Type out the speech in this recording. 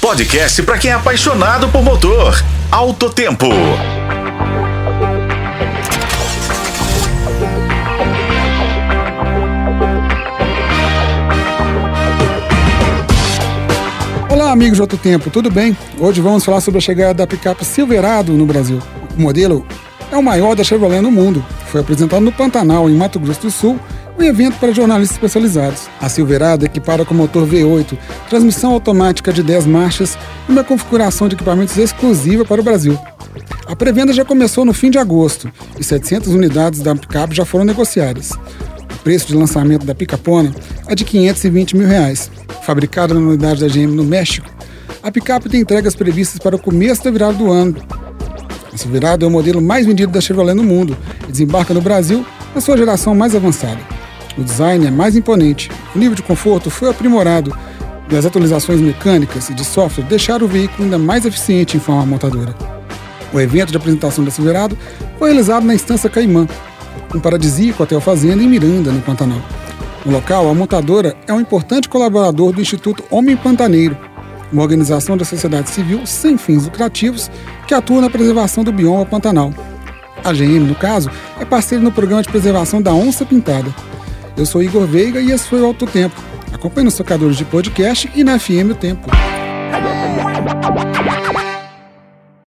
podcast para quem é apaixonado por motor. Alto Tempo. Olá, amigos de Alto Tempo, tudo bem? Hoje vamos falar sobre a chegada da picape Silverado no Brasil. O modelo é o maior da Chevrolet no mundo. Foi apresentado no Pantanal, em Mato Grosso do Sul, um evento para jornalistas especializados. A Silverado equipada com motor V8, transmissão automática de 10 marchas e uma configuração de equipamentos exclusiva para o Brasil. A pré-venda já começou no fim de agosto e 700 unidades da picape já foram negociadas. O preço de lançamento da picapona é de 520 mil reais. Fabricada na unidade da GM no México, a picape tem entregas previstas para o começo da virada do ano. A Silverado é o modelo mais vendido da Chevrolet no mundo e desembarca no Brasil na sua geração mais avançada. O design é mais imponente, o nível de conforto foi aprimorado e as atualizações mecânicas e de software deixaram o veículo ainda mais eficiente em forma montadora. O evento de apresentação da Silverado foi realizado na Estância Caimã, um paradisíaco hotel fazenda em Miranda, no Pantanal. No local, a montadora é um importante colaborador do Instituto Homem Pantaneiro, uma organização da sociedade civil sem fins lucrativos que atua na preservação do bioma Pantanal. A GM, no caso, é parceira no programa de preservação da onça pintada. Eu sou Igor Veiga e esse foi o Alto Tempo. Acompanhe nos tocadores de podcast e na FM O Tempo.